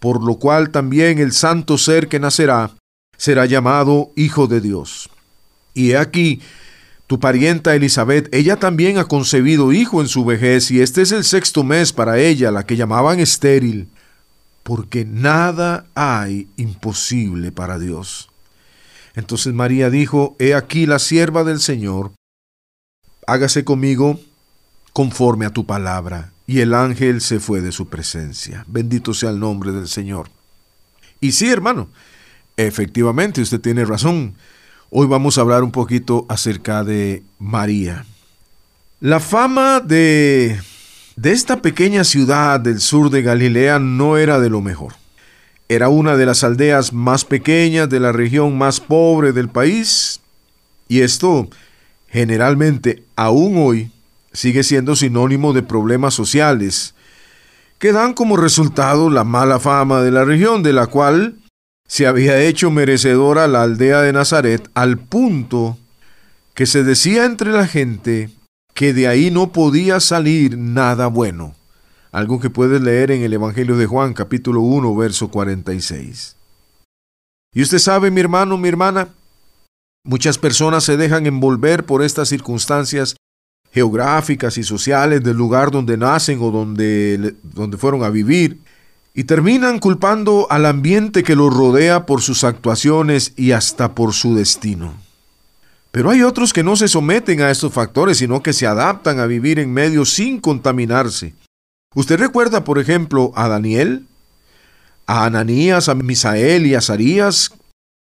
por lo cual también el santo ser que nacerá será llamado Hijo de Dios. Y he aquí, tu parienta Elizabeth, ella también ha concebido hijo en su vejez, y este es el sexto mes para ella, la que llamaban estéril, porque nada hay imposible para Dios. Entonces María dijo, He aquí la sierva del Señor, hágase conmigo conforme a tu palabra. Y el ángel se fue de su presencia. Bendito sea el nombre del Señor. Y sí, hermano, efectivamente usted tiene razón. Hoy vamos a hablar un poquito acerca de María. La fama de, de esta pequeña ciudad del sur de Galilea no era de lo mejor. Era una de las aldeas más pequeñas de la región más pobre del país. Y esto generalmente aún hoy sigue siendo sinónimo de problemas sociales, que dan como resultado la mala fama de la región, de la cual se había hecho merecedora la aldea de Nazaret, al punto que se decía entre la gente que de ahí no podía salir nada bueno, algo que puedes leer en el Evangelio de Juan capítulo 1 verso 46. Y usted sabe, mi hermano, mi hermana, Muchas personas se dejan envolver por estas circunstancias geográficas y sociales del lugar donde nacen o donde, donde fueron a vivir y terminan culpando al ambiente que los rodea por sus actuaciones y hasta por su destino. Pero hay otros que no se someten a estos factores, sino que se adaptan a vivir en medio sin contaminarse. ¿Usted recuerda, por ejemplo, a Daniel, a Ananías, a Misael y a Azarías,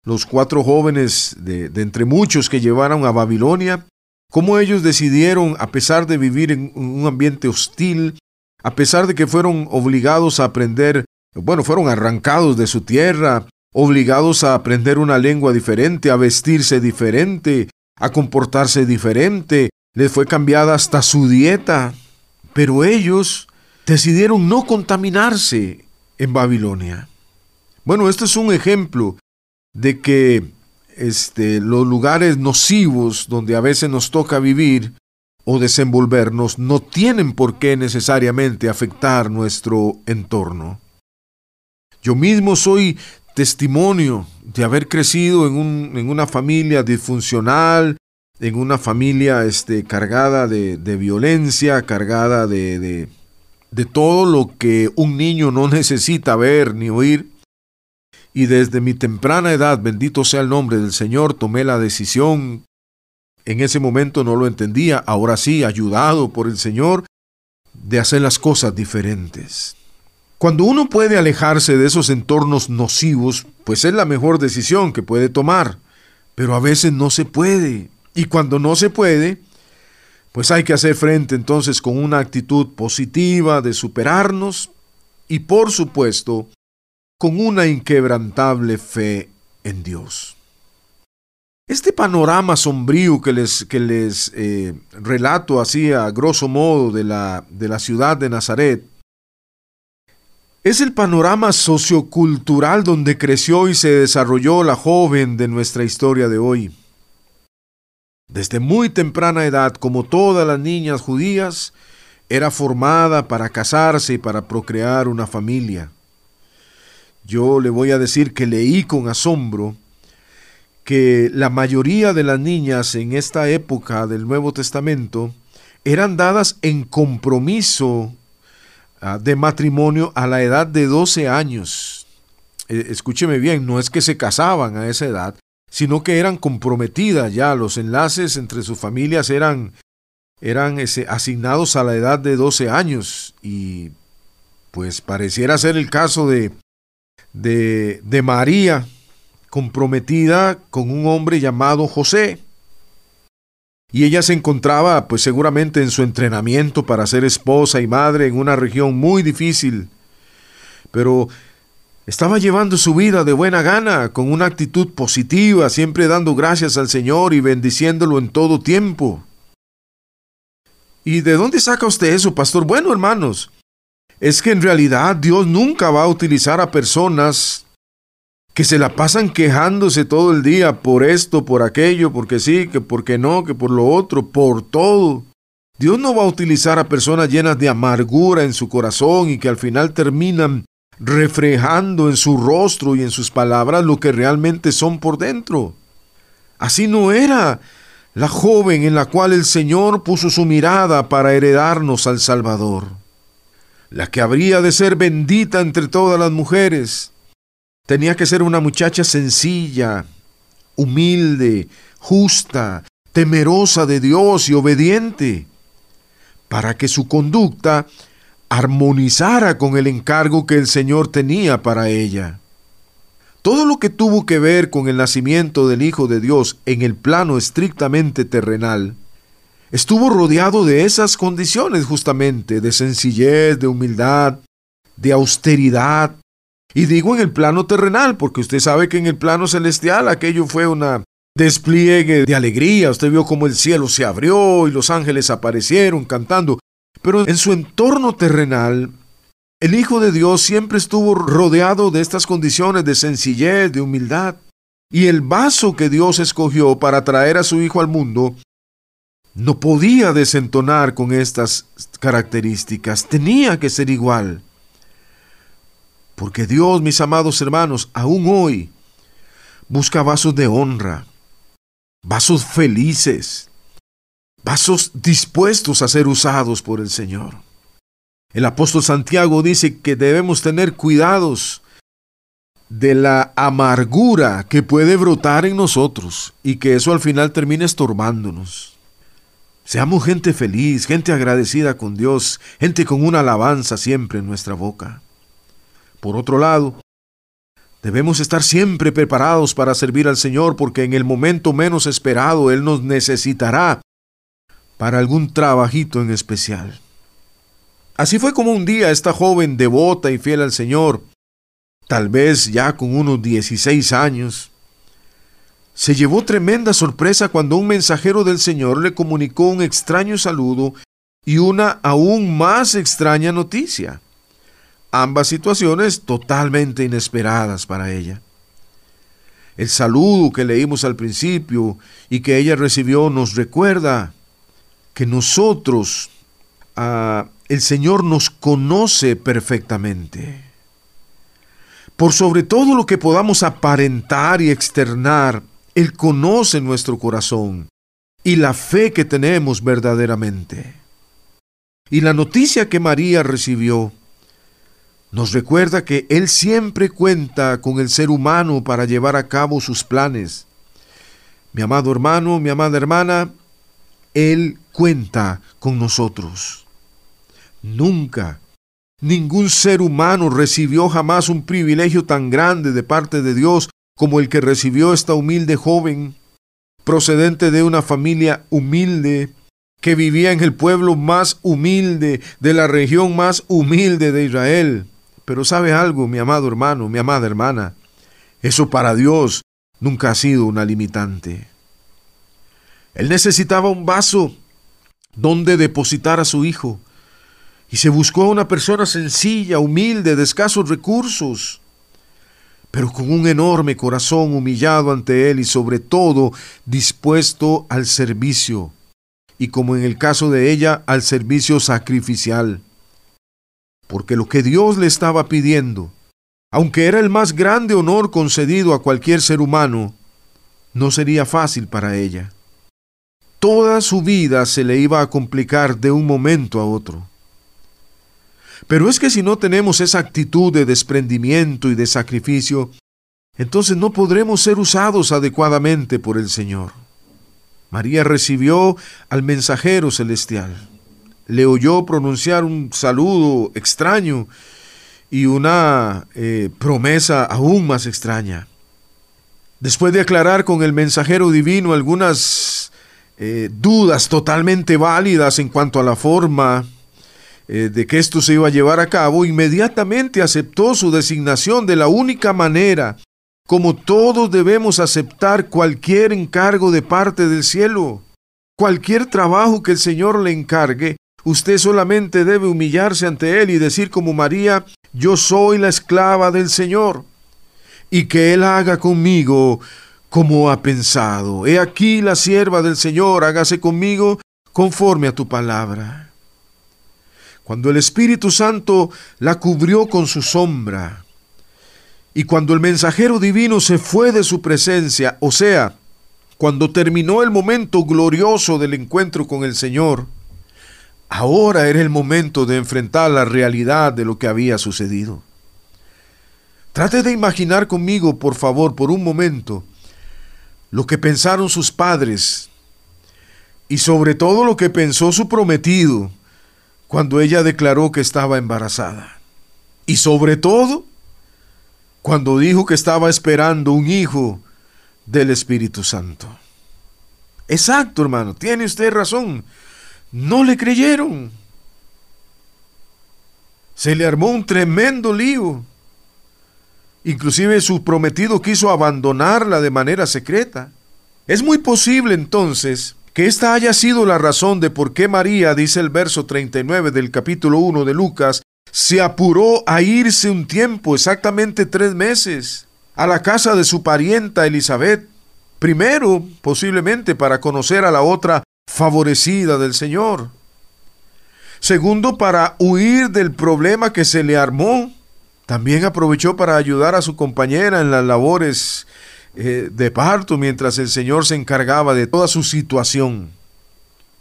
los cuatro jóvenes de, entre muchos que llevaron a Babilonia, cómo ellos decidieron, a pesar de vivir en un ambiente hostil, a pesar de que fueron obligados a aprender, bueno, fueron arrancados de su tierra, obligados a aprender una lengua diferente, a vestirse diferente, a comportarse diferente, les fue cambiada hasta su dieta, pero ellos decidieron no contaminarse en Babilonia. Bueno, esto es un ejemplo de que este, los lugares nocivos donde a veces nos toca vivir o desenvolvernos no tienen por qué necesariamente afectar nuestro entorno. Yo mismo soy testimonio de haber crecido en, una familia disfuncional, en una familia este, cargada de, violencia, cargada de, de todo lo que un niño no necesita ver ni oír. Y desde mi temprana edad, bendito sea el nombre del Señor, tomé la decisión. En ese momento no lo entendía, ahora sí, ayudado por el Señor, de hacer las cosas diferentes. Cuando uno puede alejarse de esos entornos nocivos, pues es la mejor decisión que puede tomar. Pero a veces no se puede. Y cuando no se puede, pues hay que hacer frente entonces con una actitud positiva de superarnos y por supuesto con una inquebrantable fe en Dios. Este panorama sombrío que les, que les eh, relato así a grosso modo de la, de la ciudad de Nazaret Es el panorama sociocultural donde creció y se desarrolló la joven de nuestra historia de hoy. Desde muy temprana edad, como todas las niñas judías, era formada para casarse y para procrear una familia. Yo le voy a decir que leí con asombro que la mayoría de las niñas en esta época del Nuevo Testamento eran dadas en compromiso ah, de matrimonio a la edad de 12 años. Eh, escúcheme bien, no es que se casaban a esa edad, sino que eran comprometidas ya, los enlaces entre sus familias eran, eran asignados a la edad de 12 años y pues pareciera ser el caso de, de, de María, comprometida con un hombre llamado José. Y ella se encontraba, pues seguramente en su entrenamiento para ser esposa y madre en una región muy difícil. Pero estaba llevando su vida de buena gana, con una actitud positiva, siempre dando gracias al Señor y bendiciéndolo en todo tiempo. ¿Y de dónde saca usted eso, pastor? Bueno, hermanos, es que en realidad Dios nunca va a utilizar a personas que se la pasan quejándose todo el día por esto, por aquello, porque sí, que porque no, que por lo otro, por todo. Dios no va a utilizar a personas llenas de amargura en su corazón y que al final terminan reflejando en su rostro y en sus palabras lo que realmente son por dentro. Así no era la joven en la cual el Señor puso su mirada para heredarnos al Salvador, la que habría de ser bendita entre todas las mujeres. Tenía que ser una muchacha sencilla, humilde, justa, temerosa de Dios y obediente, para que su conducta armonizara con el encargo que el Señor tenía para ella. Todo lo que tuvo que ver con el nacimiento del Hijo de Dios en el plano estrictamente terrenal, estuvo rodeado de esas condiciones justamente, de sencillez, de humildad, de austeridad. Y digo en el plano terrenal, porque usted sabe que en el plano celestial aquello fue una despliegue de alegría. Usted vio cómo el cielo se abrió y los ángeles aparecieron cantando. Pero en su entorno terrenal, el Hijo de Dios siempre estuvo rodeado de estas condiciones de sencillez, de humildad. Y el vaso que Dios escogió para traer a su Hijo al mundo no podía desentonar con estas características, tenía que ser igual. Porque Dios, mis amados hermanos, aún hoy busca vasos de honra, vasos felices, vasos dispuestos a ser usados por el Señor. El apóstol Santiago dice que debemos tener cuidados de la amargura que puede brotar en nosotros y que eso al final termine estorbándonos. Seamos gente feliz, gente agradecida con Dios, gente con una alabanza siempre en nuestra boca. Por otro lado, debemos estar siempre preparados para servir al Señor porque en el momento menos esperado Él nos necesitará para algún trabajito en especial. Así fue como un día esta joven devota y fiel al Señor, tal vez ya con unos 16 años, se llevó tremenda sorpresa cuando un mensajero del Señor le comunicó un extraño saludo y una aún más extraña noticia. Ambas situaciones totalmente inesperadas para ella. El saludo que leímos al principio y que ella recibió nos recuerda que nosotros, ah, el Señor nos conoce perfectamente. Por sobre todo lo que podamos aparentar y externar, Él conoce nuestro corazón y la fe que tenemos verdaderamente. Y la noticia que María recibió nos recuerda que Él siempre cuenta con el ser humano para llevar a cabo sus planes. Mi amado hermano, mi amada hermana, Él cuenta con nosotros. Nunca, ningún ser humano recibió jamás un privilegio tan grande de parte de Dios como el que recibió esta humilde joven, procedente de una familia humilde, que vivía en el pueblo más humilde, de la región más humilde de Israel. Pero sabe algo, mi amado hermano, mi amada hermana, eso para Dios nunca ha sido una limitante. Él necesitaba un vaso donde depositar a su hijo. Y se buscó a una persona sencilla, humilde, de escasos recursos, pero con un enorme corazón humillado ante Él y sobre todo dispuesto al servicio, y como en el caso de ella, al servicio sacrificial. Porque lo que Dios le estaba pidiendo, aunque era el más grande honor concedido a cualquier ser humano, no sería fácil para ella. Toda su vida se le iba a complicar de un momento a otro. Pero es que si no tenemos esa actitud de desprendimiento y de sacrificio, entonces no podremos ser usados adecuadamente por el Señor. María recibió al mensajero celestial, le oyó pronunciar un saludo extraño y una eh, promesa aún más extraña. Después de aclarar con el mensajero divino algunas eh, dudas totalmente válidas en cuanto a la forma eh, de que esto se iba a llevar a cabo, inmediatamente aceptó su designación de la única manera como todos debemos aceptar cualquier encargo de parte del cielo. Cualquier trabajo que el Señor le encargue, usted solamente debe humillarse ante Él y decir como María, yo soy la esclava del Señor, y que Él haga conmigo como ha pensado. He aquí la sierva del Señor, hágase conmigo conforme a tu palabra. Cuando el Espíritu Santo la cubrió con su sombra, y cuando el mensajero divino se fue de su presencia, o sea, cuando terminó el momento glorioso del encuentro con el Señor, ahora era el momento de enfrentar la realidad de lo que había sucedido. Trate de imaginar conmigo, por favor, por un momento, lo que pensaron sus padres y sobre todo lo que pensó su prometido cuando ella declaró que estaba embarazada. Y sobre todo, cuando dijo que estaba esperando un hijo del Espíritu Santo. Exacto, hermano, tiene usted razón. No le creyeron. Se le armó un tremendo lío. Inclusive su prometido quiso abandonarla de manera secreta. Es muy posible entonces que esta haya sido la razón de por qué María, dice el verso 39 del capítulo 1 de Lucas, se apuró a irse un tiempo, exactamente tres meses, a la casa de su parienta Elizabeth, primero posiblemente para conocer a la otra favorecida del Señor. Segundo, para huir del problema que se le armó. También aprovechó para ayudar a su compañera en las labores eh, de parto mientras el Señor se encargaba de toda su situación.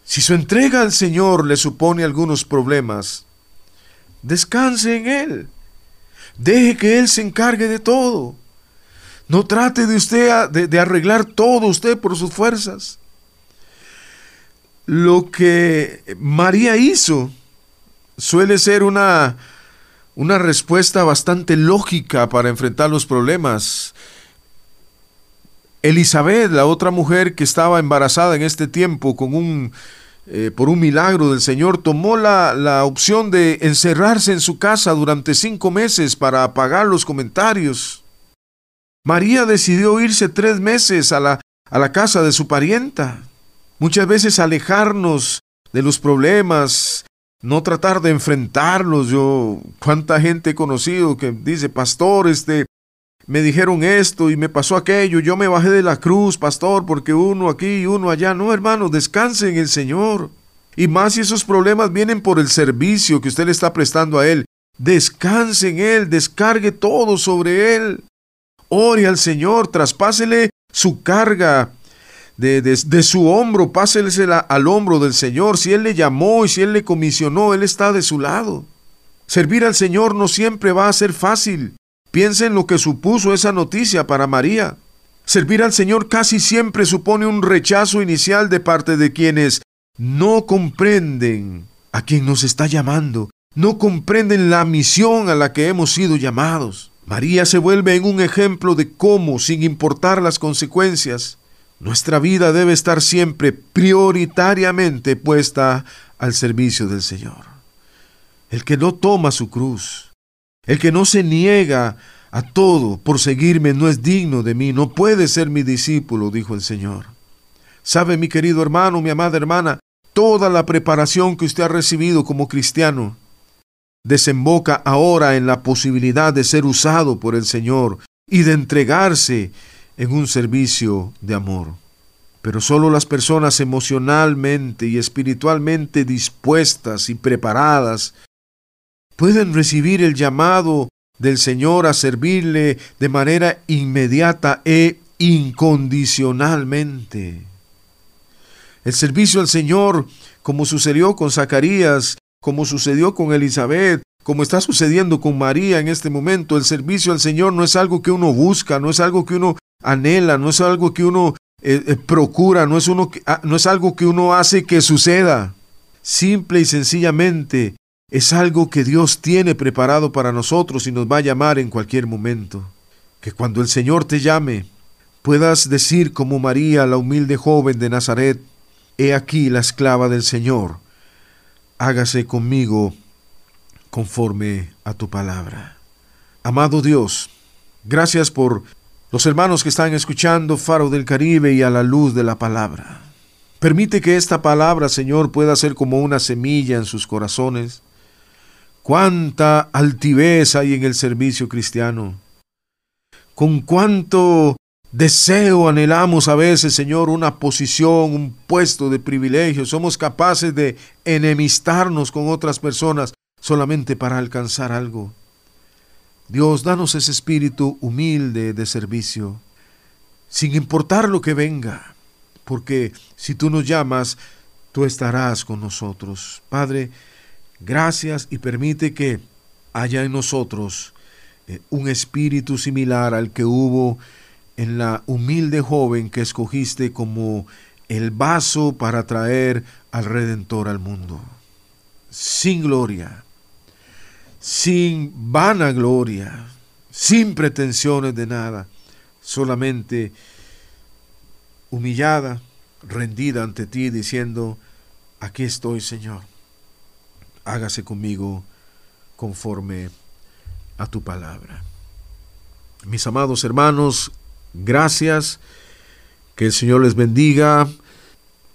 Si su entrega al Señor le supone algunos problemas, Descanse en Él. Deje que Él se encargue de todo. No trate de usted de, arreglar todo usted por sus fuerzas. Lo que María hizo suele ser una, una respuesta bastante lógica para enfrentar los problemas. Elizabeth, la otra mujer que estaba embarazada en este tiempo con un eh, por un milagro del Señor, tomó la, la opción de encerrarse en su casa durante cinco meses para apagar los comentarios. María decidió irse tres meses a la, a la casa de su parienta. Muchas veces alejarnos de los problemas, no tratar de enfrentarlos. Yo, cuánta gente he conocido que dice, pastor, este, me dijeron esto y me pasó aquello, yo me bajé de la cruz, pastor, porque uno aquí y uno allá. No, hermano, descanse en el Señor. Y más si esos problemas vienen por el servicio que usted le está prestando a Él. Descanse en Él, descargue todo sobre Él. Ore al Señor, traspásele su carga de, de, su hombro, páselsela al hombro del Señor. Si Él le llamó y si Él le comisionó, Él está de su lado. Servir al Señor no siempre va a ser fácil. Piensa en lo que supuso esa noticia para María. Servir al Señor casi siempre supone un rechazo inicial de parte de quienes no comprenden a quien nos está llamando, no comprenden la misión a la que hemos sido llamados. María se vuelve en un ejemplo de cómo, sin importar las consecuencias, nuestra vida debe estar siempre prioritariamente puesta al servicio del Señor. El que no toma su cruz, el que no se niega a todo por seguirme no es digno de mí, no puede ser mi discípulo, dijo el Señor. ¿Sabe, mi querido hermano, mi amada hermana, toda la preparación que usted ha recibido como cristiano desemboca ahora en la posibilidad de ser usado por el Señor y de entregarse en un servicio de amor. Pero solo las personas emocionalmente y espiritualmente dispuestas y preparadas pueden recibir el llamado del Señor a servirle de manera inmediata e incondicionalmente. El servicio al Señor, como sucedió con Zacarías, como sucedió con Elizabeth, como está sucediendo con María en este momento, el servicio al Señor no es algo que uno busca, no es algo que uno anhela, no es algo que uno eh, eh, procura, no es, uno, ah, no es algo que uno hace que suceda. Simple y sencillamente es algo que Dios tiene preparado para nosotros y nos va a llamar en cualquier momento. Que cuando el Señor te llame, puedas decir como María, la humilde joven de Nazaret, He aquí la esclava del Señor, hágase conmigo conforme a tu palabra. Amado Dios, gracias por los hermanos que están escuchando Faro del Caribe y a la luz de la palabra. Permite que esta palabra, Señor, pueda ser como una semilla en sus corazones. Cuánta altivez hay en el servicio cristiano. Con cuánto deseo anhelamos a veces, Señor, una posición, un puesto de privilegio. Somos capaces de enemistarnos con otras personas solamente para alcanzar algo. Dios, danos ese espíritu humilde de servicio, sin importar lo que venga, porque si tú nos llamas, tú estarás con nosotros. Padre, gracias y permite que haya en nosotros eh, un espíritu similar al que hubo en la humilde joven que escogiste como el vaso para traer al Redentor al mundo. Sin gloria, sin vanagloria, sin pretensiones de nada, solamente humillada, rendida ante ti, diciendo, aquí estoy, Señor, hágase conmigo conforme a tu palabra. Mis amados hermanos, gracias, que el Señor les bendiga.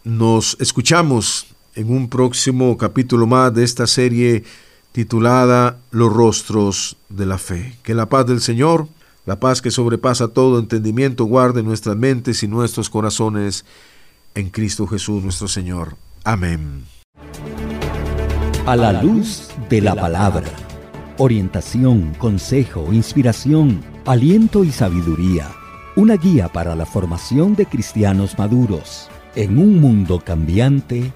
Nos escuchamos en un próximo capítulo más de esta serie titulada Los rostros de la fe. Que la paz del Señor, la paz que sobrepasa todo entendimiento, guarde nuestras mentes y nuestros corazones en Cristo Jesús nuestro Señor. Amén. A la luz de la palabra. Orientación, consejo, inspiración, aliento y sabiduría. Una guía para la formación de cristianos maduros. En un mundo cambiante,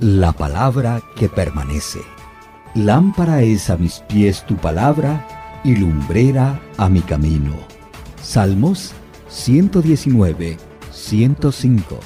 la palabra que permanece. Lámpara es a mis pies tu palabra y lumbrera a mi camino. Salmos 119, 105.